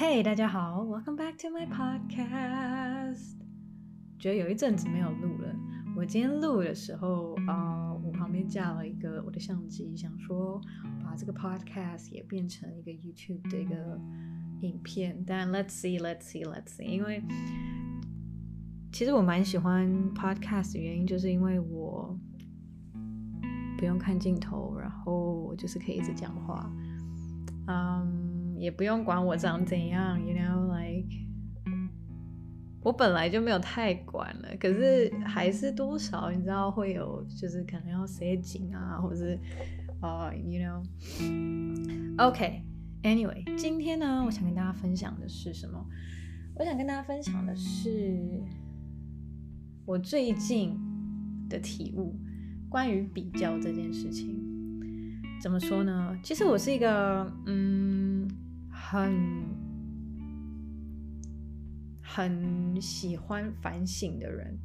Hey，大家好，Welcome back to my podcast。觉得有一阵子没有录了。我今天录的时候，啊、呃，我旁边架了一个我的相机，想说把这个 podcast 也变成一个 YouTube 的一个影片。但 Let's see，Let's see，Let's see，因为其实我蛮喜欢 podcast 的原因，就是因为我不用看镜头，然后我就是可以一直讲话。嗯。也不用管我长怎样，you know like，我本来就没有太管了，可是还是多少你知道会有，就是可能要塞紧啊，或者是啊、uh,，you know，OK，anyway，、okay, 今天呢，我想跟大家分享的是什么？我想跟大家分享的是我最近的体悟，关于比较这件事情，怎么说呢？其实我是一个，嗯。很很喜欢反省的人，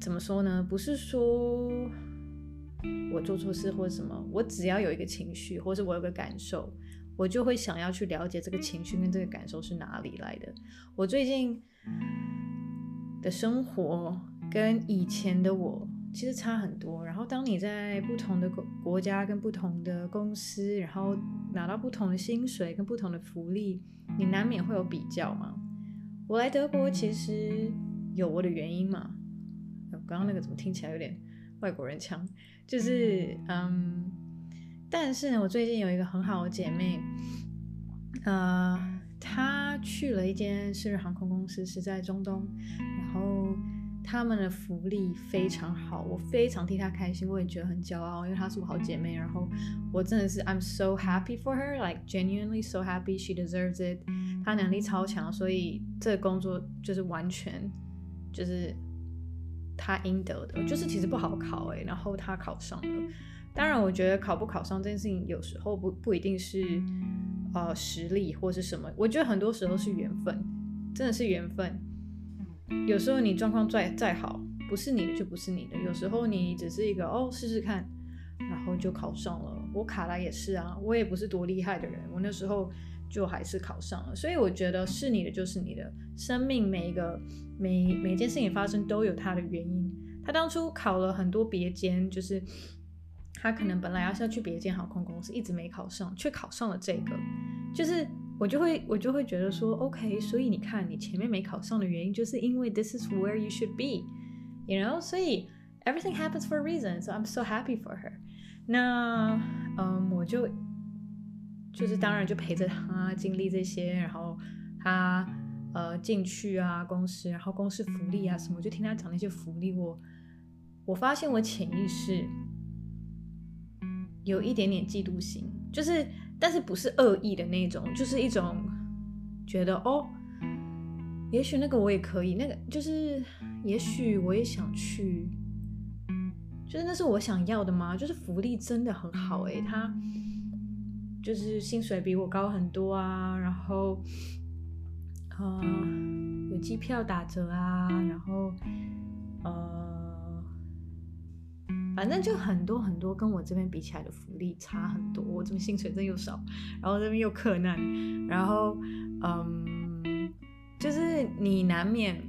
怎么说呢？不是说我做错事或者什么，我只要有一个情绪，或者我有个感受，我就会想要去了解这个情绪跟这个感受是哪里来的。我最近的生活跟以前的我。其实差很多。然后，当你在不同的国国家跟不同的公司，然后拿到不同的薪水跟不同的福利，你难免会有比较嘛。我来德国其实有我的原因嘛。刚刚那个怎么听起来有点外国人腔？就是嗯，但是呢，我最近有一个很好的姐妹，呃，她去了一间私人航空公司，是在中东，然后。他们的福利非常好，我非常替她开心，我也觉得很骄傲，因为她是我好姐妹。然后我真的是 I'm so happy for her, like genuinely so happy. She deserves it. 她能力超强，所以这个工作就是完全就是她应得的。就是其实不好考诶，然后她考上了。当然，我觉得考不考上这件事情有时候不不一定是呃实力或是什么，我觉得很多时候是缘分，真的是缘分。有时候你状况再再好，不是你的就不是你的。有时候你只是一个哦试试看，然后就考上了。我卡拉也是啊，我也不是多厉害的人，我那时候就还是考上了。所以我觉得是你的就是你的。生命每一个每每件事情发生都有它的原因。他当初考了很多别间，就是他可能本来要是要去别间航空公司，一直没考上，却考上了这个，就是。我就会我就会觉得说，OK，所以你看你前面没考上的原因，就是因为 this is where you should be，you know，所以 everything happens for a reason，so I'm so happy for her。那嗯，我就就是当然就陪着他经历这些，然后他呃进去啊公司，然后公司福利啊什么，就听他讲那些福利，我我发现我潜意识有一点点嫉妒心，就是。但是不是恶意的那种，就是一种觉得哦，也许那个我也可以，那个就是也许我也想去，就是那是我想要的吗？就是福利真的很好诶，他就是薪水比我高很多啊，然后呃有机票打折啊，然后呃。反正就很多很多，跟我这边比起来的福利差很多。我这边薪水真又少，然后这边又困难，然后嗯，就是你难免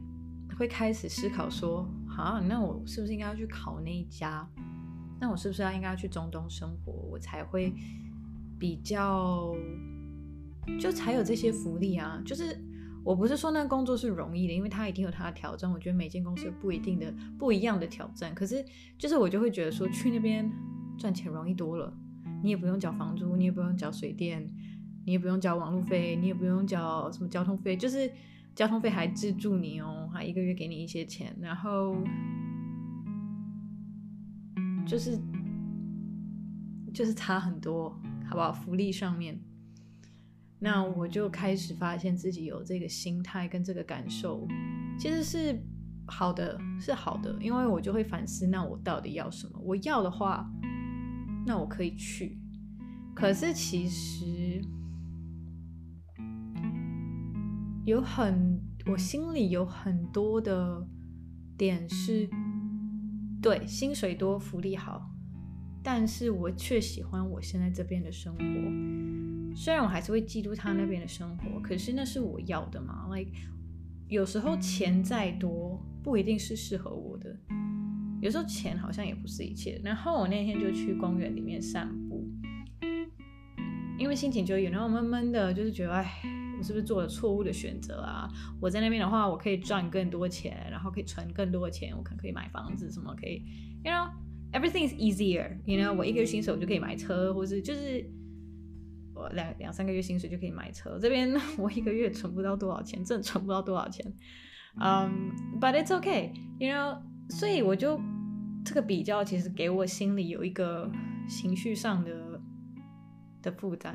会开始思考说，啊，那我是不是应该要去考那一家？那我是不是要应该要去中东生活，我才会比较，就才有这些福利啊？就是。我不是说那个工作是容易的，因为它一定有它的挑战。我觉得每间公司有不一定的、不一样的挑战。可是，就是我就会觉得说，去那边赚钱容易多了。你也不用缴房租，你也不用缴水电，你也不用缴网路费，你也不用缴什么交通费，就是交通费还资助你哦，还一个月给你一些钱。然后，就是就是差很多，好不好？福利上面。那我就开始发现自己有这个心态跟这个感受，其实是好的，是好的，因为我就会反思，那我到底要什么？我要的话，那我可以去。可是其实有很，我心里有很多的点是，对，薪水多，福利好，但是我却喜欢我现在这边的生活。虽然我还是会嫉妒他那边的生活，可是那是我要的嘛。Like 有时候钱再多，不一定是适合我的。有时候钱好像也不是一切。然后我那天就去公园里面散步，因为心情就有那种闷闷的，就是觉得哎，我是不是做了错误的选择啊？我在那边的话，我可以赚更多钱，然后可以存更多的钱，我可可以买房子，什么可以，you know everything is easier。You know 我一个新手就可以买车，或是就是。两两三个月薪水就可以买车，这边 我一个月存不到多少钱，真的存不到多少钱。嗯、，But it's okay，you know，所以我就这个比较其实给我心里有一个情绪上的的负担，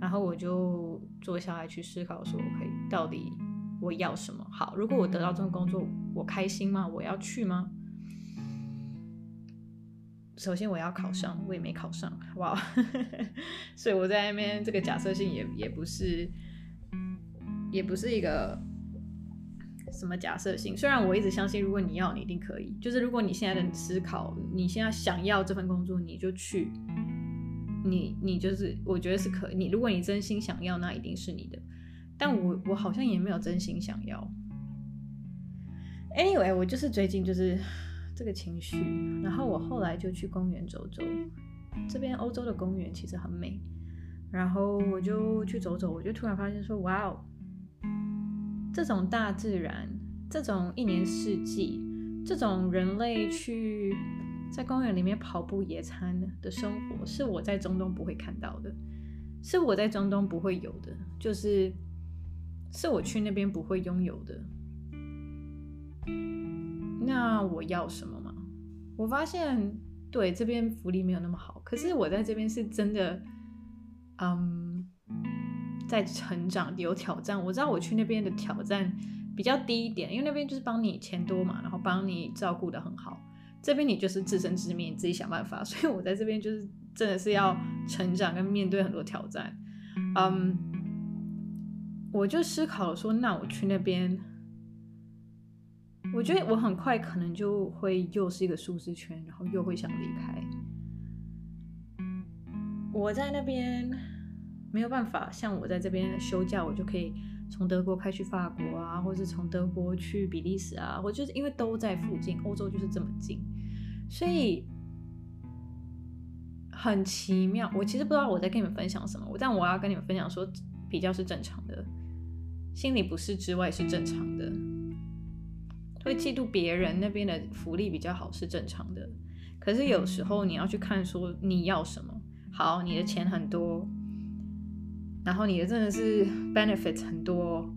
然后我就坐下来去思考说，OK，到底我要什么？好，如果我得到这份工作，我开心吗？我要去吗？首先我要考上，我也没考上，哇！所以我在那边这个假设性也也不是，也不是一个什么假设性。虽然我一直相信，如果你要，你一定可以。就是如果你现在的思考，你现在想要这份工作，你就去，你你就是，我觉得是可以。你如果你真心想要，那一定是你的。但我我好像也没有真心想要。Anyway，我就是最近就是。这个情绪，然后我后来就去公园走走，这边欧洲的公园其实很美，然后我就去走走，我就突然发现说，哇哦，这种大自然，这种一年四季，这种人类去在公园里面跑步野餐的生活，是我在中东不会看到的，是我在中东不会有的，就是是我去那边不会拥有的。那我要什么吗？我发现，对，这边福利没有那么好，可是我在这边是真的，嗯，在成长，有挑战。我知道我去那边的挑战比较低一点，因为那边就是帮你钱多嘛，然后帮你照顾得很好。这边你就是自生自灭，你自己想办法。所以我在这边就是真的是要成长跟面对很多挑战。嗯，我就思考说，那我去那边。我觉得我很快可能就会又是一个舒适圈，然后又会想离开。我在那边没有办法像我在这边休假，我就可以从德国开去法国啊，或者是从德国去比利时啊，我就是因为都在附近，欧洲就是这么近，所以很奇妙。我其实不知道我在跟你们分享什么，但我要跟你们分享说，比较是正常的，心里不适之外是正常的。会嫉妒别人那边的福利比较好是正常的，可是有时候你要去看说你要什么。好，你的钱很多，然后你的真的是 benefits 很多，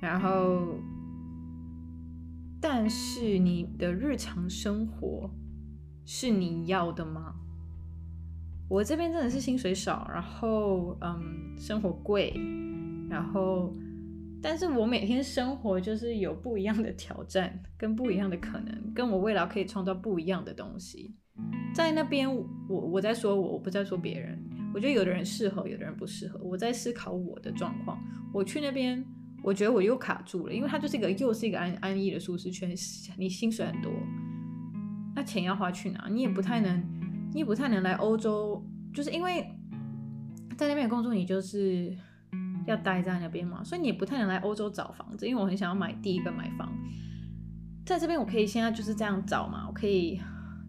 然后，但是你的日常生活是你要的吗？我这边真的是薪水少，然后嗯，生活贵，然后。但是我每天生活就是有不一样的挑战，跟不一样的可能，跟我未来可以创造不一样的东西。在那边，我我在说我，我不在说别人。我觉得有的人适合，有的人不适合。我在思考我的状况。我去那边，我觉得我又卡住了，因为它就是一个又是一个安安逸的舒适圈。你薪水很多，那钱要花去哪？你也不太能，你也不太能来欧洲，就是因为在那边工作，你就是。要待在那边嘛，所以你也不太能来欧洲找房子，因为我很想要买第一个买房。在这边我可以现在就是这样找嘛，我可以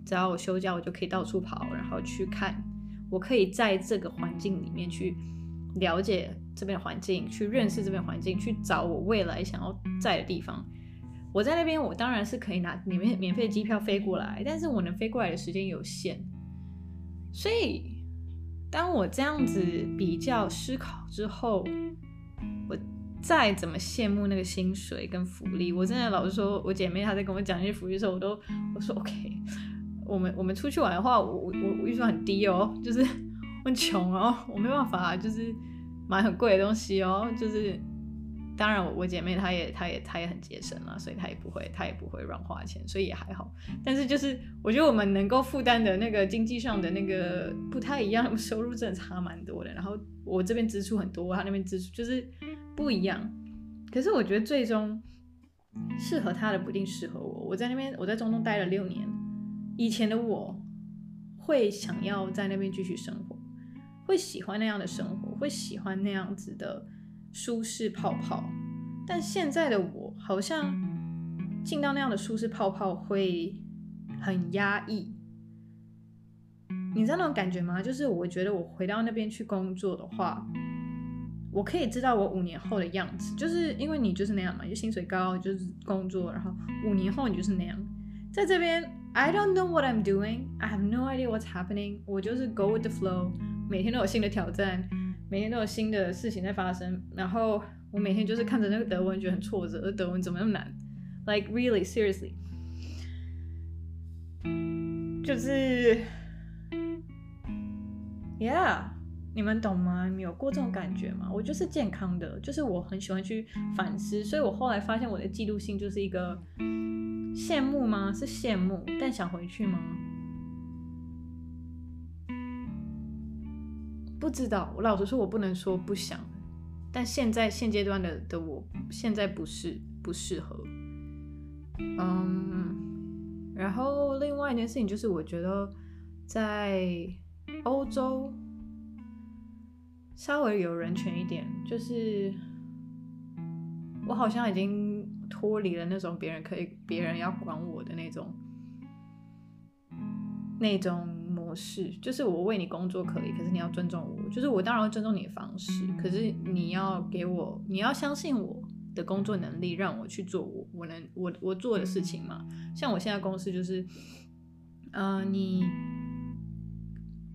只要我休假，我就可以到处跑，然后去看。我可以在这个环境里面去了解这边的环境，去认识这边环境，去找我未来想要在的地方。我在那边，我当然是可以拿免免费机票飞过来，但是我能飞过来的时间有限，所以。当我这样子比较思考之后，我再怎么羡慕那个薪水跟福利，我真的老实说，我姐妹她在跟我讲那些福利的时候，我都我说 OK，我们我们出去玩的话，我我我预算很低哦，就是 我很穷哦，我没办法，就是买很贵的东西哦，就是。当然，我我姐妹她也她也她也很节省了，所以她也不会她也不会乱花钱，所以也还好。但是就是我觉得我们能够负担的那个经济上的那个不太一样，收入真的差蛮多的。然后我这边支出很多，她那边支出就是不一样。可是我觉得最终适合她的不一定适合我。我在那边我在中东待了六年，以前的我会想要在那边继续生活，会喜欢那样的生活。会喜欢那样子的舒适泡泡。但现在的我好像进到那样的舒适泡泡会很压抑。你知道那种感觉吗？就是我觉得我回到那边去工作的话，我可以知道我五年后的样子，就是因为你就是那样嘛，就薪水高，就是工作，然后五年后你就是那样。在这边，I don't know what I'm doing, I have no idea what's happening。我就是 go with the flow，每天都有新的挑战，每天都有新的事情在发生。然后我每天就是看着那个德文，觉得很挫折，德文怎么那么难？Like really, seriously，就是。Yeah，你们懂吗？你有过这种感觉吗？我就是健康的，就是我很喜欢去反思，所以我后来发现我的嫉妒心就是一个羡慕吗？是羡慕，但想回去吗？不知道。我老实说，我不能说不想，但现在现阶段的的我现在不是不适合。嗯，然后另外一件事情就是，我觉得在。欧洲稍微有人权一点，就是我好像已经脱离了那种别人可以、别人要管我的那种那种模式。就是我为你工作可以，可是你要尊重我。就是我当然会尊重你的方式，可是你要给我，你要相信我的工作能力，让我去做我我能我我做的事情嘛。像我现在公司就是，嗯、呃，你。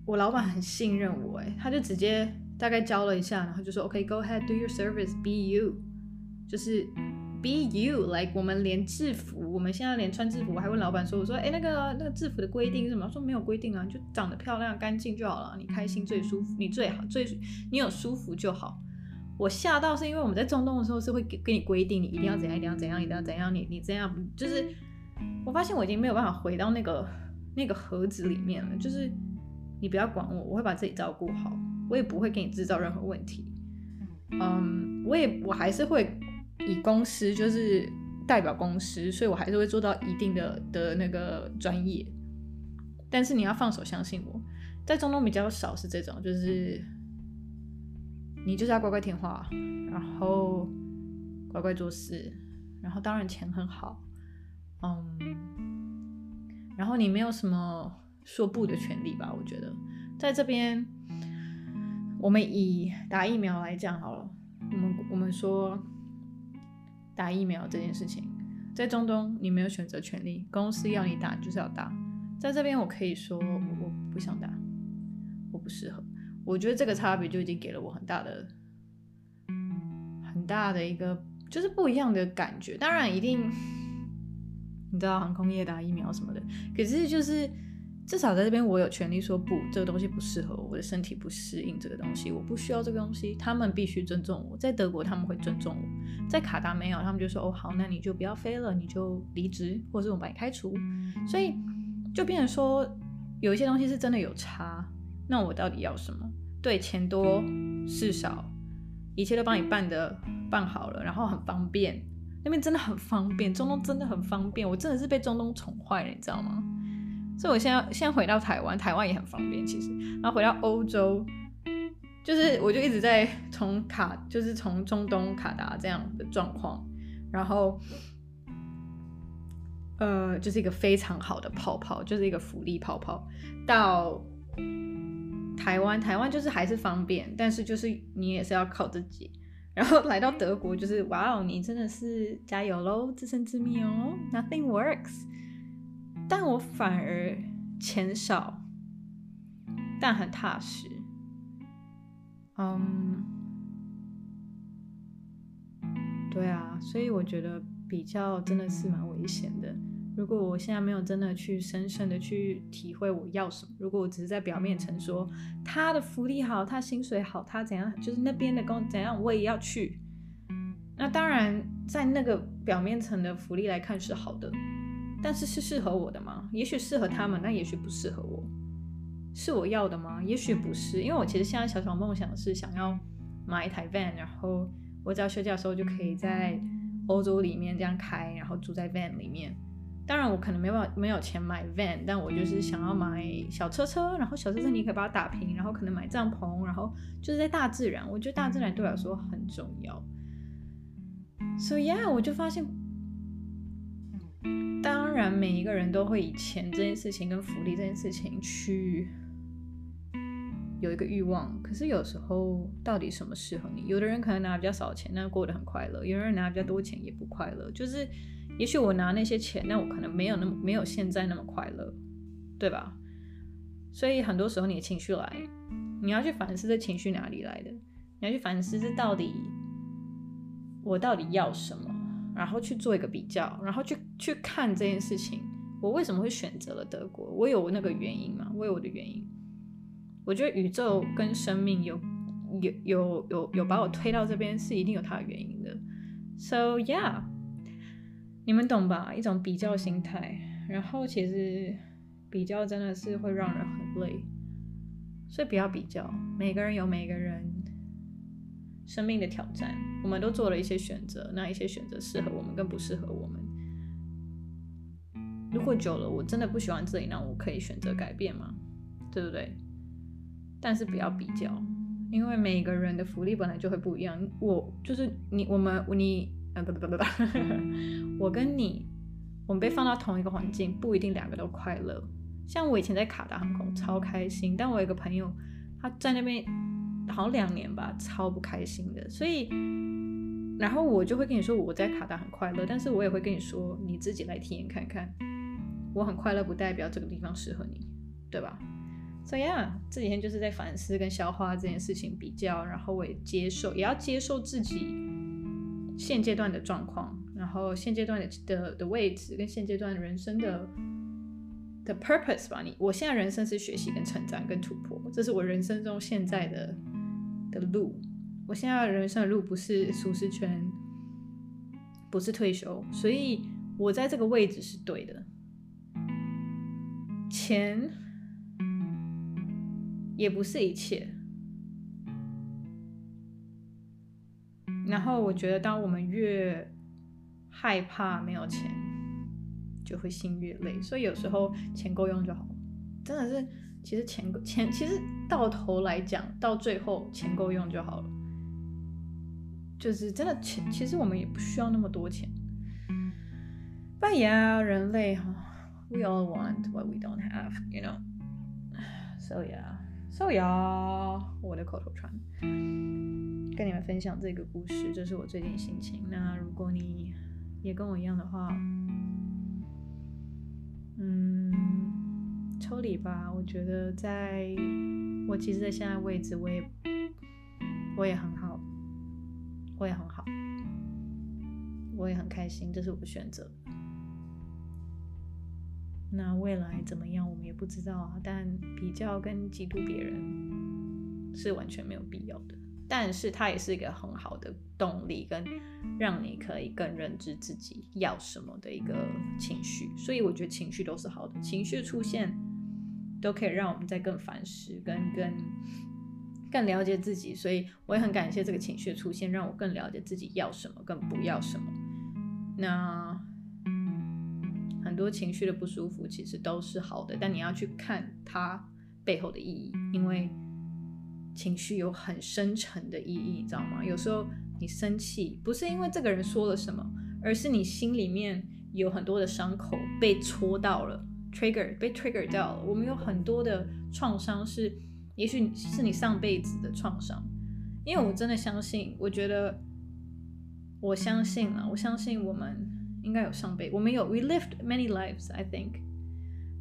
我老板很信任我，哎，他就直接大概教了一下，然后就说，OK，go ahead，do your service，be you，就是 be you，like 我们连制服，我们现在连穿制服，我还问老板说，我说，哎，那个那个制服的规定是什么？说没有规定啊，就长得漂亮、干净就好了，你开心最舒服，你最好最你有舒服就好。我吓到是因为我们在中东的时候是会给给你规定，你一定要怎样，一定要怎样，一定要怎样，你你这样就是，我发现我已经没有办法回到那个那个盒子里面了，就是。你不要管我，我会把自己照顾好，我也不会给你制造任何问题。嗯，我也我还是会以公司就是代表公司，所以我还是会做到一定的的那个专业。但是你要放手相信我，在中东比较少是这种，就是你就是要乖乖听话，然后乖乖做事，然后当然钱很好，嗯，然后你没有什么。说不的权利吧，我觉得在这边，我们以打疫苗来讲好了。我们我们说打疫苗这件事情，在中东你没有选择权利，公司要你打就是要打。在这边我可以说我，不想打，我不适合。我觉得这个差别就已经给了我很大的很大的一个就是不一样的感觉。当然一定你知道航空业打疫苗什么的，可是就是。至少在这边，我有权利说不，这个东西不适合我，我的身体不适应这个东西，我不需要这个东西。他们必须尊重我。在德国，他们会尊重我；在卡达没有，他们就说：“哦，好，那你就不要飞了，你就离职，或者我把你开除。”所以就变成说，有一些东西是真的有差。那我到底要什么？对，钱多事少，一切都帮你办的办好了，然后很方便，那边真的很方便，中东真的很方便，我真的是被中东宠坏了，你知道吗？所以，我现在先回到台湾，台湾也很方便，其实。然后回到欧洲，就是我就一直在从卡，就是从中东卡达这样的状况，然后，呃，就是一个非常好的泡泡，就是一个福利泡泡。到台湾，台湾就是还是方便，但是就是你也是要靠自己。然后来到德国，就是哇哦，你真的是加油喽，自生自灭哦，Nothing works。但我反而钱少，但很踏实。嗯，对啊，所以我觉得比较真的是蛮危险的。如果我现在没有真的去深深的去体会我要什么，如果我只是在表面层说他的福利好，他薪水好，他怎样，就是那边的工怎样，我也要去。那当然，在那个表面层的福利来看是好的。但是是适合我的吗？也许适合他们，那也许不适合我。是我要的吗？也许不是，因为我其实现在小小梦想是想要买一台 van，然后我只要休假的时候就可以在欧洲里面这样开，然后住在 van 里面。当然我可能没办没有钱买 van，但我就是想要买小车车，然后小车车你可以把它打平，然后可能买帐篷，然后就是在大自然，我觉得大自然对我来说很重要。So yeah，，我就发现，然每一个人都会以钱这件事情跟福利这件事情去。有一个欲望，可是有时候到底什么适合你？有的人可能拿比较少钱，那过得很快乐；有的人拿比较多钱也不快乐。就是，也许我拿那些钱，那我可能没有那么没有现在那么快乐，对吧？所以很多时候你的情绪来，你要去反思这情绪哪里来的，你要去反思这到底我到底要什么，然后去做一个比较，然后去去看这件事情，我为什么会选择了德国？我有那个原因吗？我有我的原因。我觉得宇宙跟生命有有有有有把我推到这边，是一定有它的原因的。So yeah，你们懂吧？一种比较心态，然后其实比较真的是会让人很累，所以不要比较。每个人有每个人生命的挑战，我们都做了一些选择，那一些选择适合我们，更不适合我们。如果久了，我真的不喜欢这里，那我可以选择改变吗？对不对？但是不要比较，因为每个人的福利本来就会不一样。我就是你，我们你，呃不不不不，我跟你，我们被放到同一个环境，不一定两个都快乐。像我以前在卡达航空超开心，但我有一个朋友，他在那边好两年吧，超不开心的。所以，然后我就会跟你说我在卡达很快乐，但是我也会跟你说你自己来体验看看。我很快乐不代表这个地方适合你，对吧？所以啊，这几天就是在反思跟消化这件事情，比较，然后我也接受，也要接受自己现阶段的状况，然后现阶段的的的位置跟现阶段人生的的 purpose 吧。你，我现在人生是学习跟成长跟突破，这是我人生中现在的的路。我现在人生的路不是舒适圈，不是退休，所以我在这个位置是对的。钱。也不是一切。然后我觉得，当我们越害怕没有钱，就会心越累。所以有时候钱够用就好。真的是，其实钱够钱，其实到头来讲，到最后钱够用就好了。就是真的钱，其实我们也不需要那么多钱。But yeah，人类哈，we all want what we don't have，you know。So yeah。So yeah，我的口头禅，跟你们分享这个故事，这是我最近心情。那如果你也跟我一样的话，嗯，抽离吧。我觉得在我其实，在现在位置，我也我也很好，我也很好，我也很开心，这是我的选择。那未来怎么样，我们也不知道啊。但比较跟嫉妒别人是完全没有必要的。但是它也是一个很好的动力，跟让你可以更认知自己要什么的一个情绪。所以我觉得情绪都是好的，情绪出现都可以让我们再更反思，跟更更了解自己。所以我也很感谢这个情绪的出现，让我更了解自己要什么，更不要什么。那。很多情绪的不舒服其实都是好的，但你要去看它背后的意义，因为情绪有很深沉的意义，你知道吗？有时候你生气不是因为这个人说了什么，而是你心里面有很多的伤口被戳到了，trigger 被 trigger 掉了。我们有很多的创伤是，也许是你上辈子的创伤，因为我真的相信，我觉得我相信了，我相信我们。应该有上辈，我们有，we lived many lives, I think.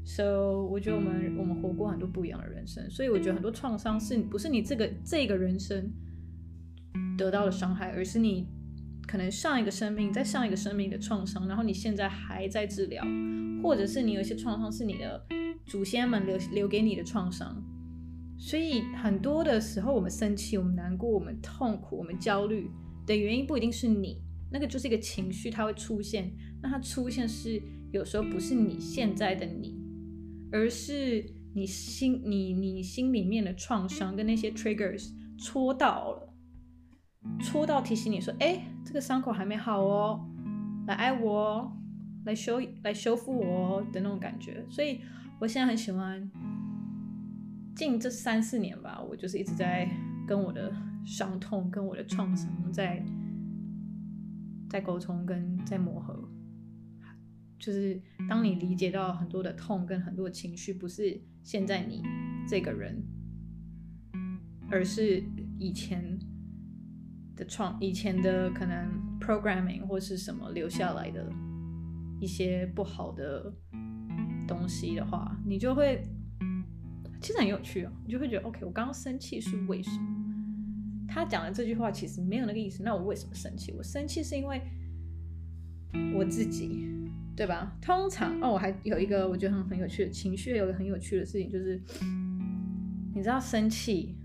So，我觉得我们我们活过很多不一样的人生，所以我觉得很多创伤是不是你这个这个人生得到的伤害，而是你可能上一个生命在上一个生命的创伤，然后你现在还在治疗，或者是你有一些创伤是你的祖先们留留给你的创伤。所以很多的时候，我们生气、我们难过、我们痛苦、我们焦虑的原因不一定是你。那个就是一个情绪，它会出现。那它出现是有时候不是你现在的你，而是你心你你心里面的创伤跟那些 triggers 戳到了，戳到提醒你说，哎，这个伤口还没好哦，来爱我哦，来修来修复我的那种感觉。所以我现在很喜欢，近这三四年吧，我就是一直在跟我的伤痛、跟我的创伤在在沟通跟在磨合。就是当你理解到很多的痛跟很多的情绪，不是现在你这个人，而是以前的创、以前的可能 programming 或是什么留下来的一些不好的东西的话，你就会其实很有趣哦，你就会觉得 OK，我刚刚生气是为什么？他讲的这句话其实没有那个意思，那我为什么生气？我生气是因为我自己。对吧？通常哦，我还有一个我觉得很很有趣的情绪，有个很有趣的事情就是，你知道生气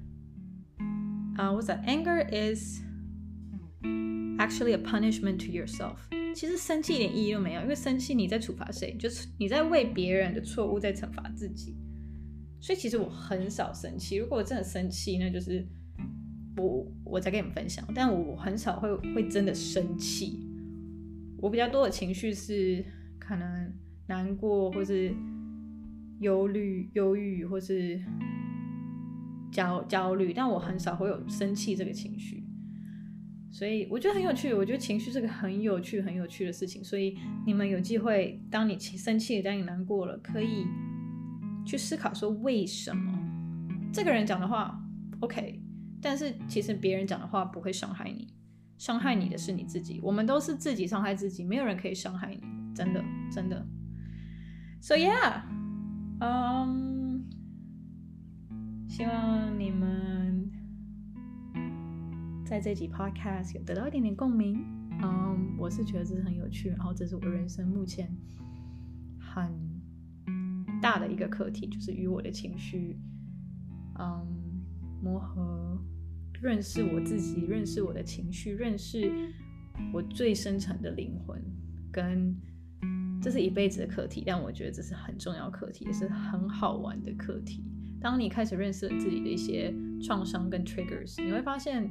啊？我讲 anger is actually a punishment to yourself。其实生气一点意义都没有，因为生气你在处罚谁？就是你在为别人的错误在惩罚自己。所以其实我很少生气。如果我真的生气，那就是我我再跟你们分享。但我很少会会真的生气。我比较多的情绪是。可能难过，或是忧虑、忧郁，或是焦焦虑，但我很少会有生气这个情绪，所以我觉得很有趣。我觉得情绪是个很有趣、很有趣的事情。所以你们有机会，当你生气，当你难过了，可以去思考说为什么这个人讲的话 OK，但是其实别人讲的话不会伤害你，伤害你的是你自己。我们都是自己伤害自己，没有人可以伤害你。真的，真的。So yeah，嗯、希望你们在这集 podcast 有得到一点点共鸣。嗯、我是觉得这是很有趣，然后这是我人生目前很大的一个课题，就是与我的情绪，嗯、磨合，认识我自己，认识我的情绪，认识我最深层的灵魂，跟。这是一辈子的课题，但我觉得这是很重要课题，也是很好玩的课题。当你开始认识了自己的一些创伤跟 triggers，你会发现，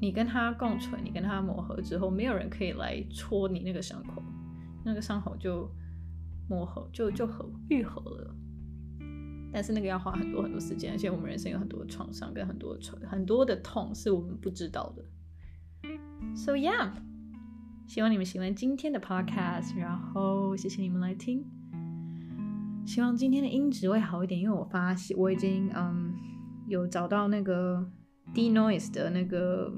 你跟他共存，你跟他磨合之后，没有人可以来戳你那个伤口，那个伤口就磨合就就和愈合了。但是那个要花很多很多时间，而且我们人生有很多创伤跟很多的很多的痛是我们不知道的。So yeah. 希望你们喜欢今天的 podcast，然后谢谢你们来听。希望今天的音质会好一点，因为我发现我已经嗯有找到那个 D noise 的那个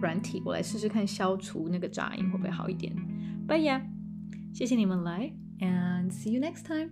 软体，我来试试看消除那个杂音会不会好一点。But yeah，谢谢你们来，and see you next time。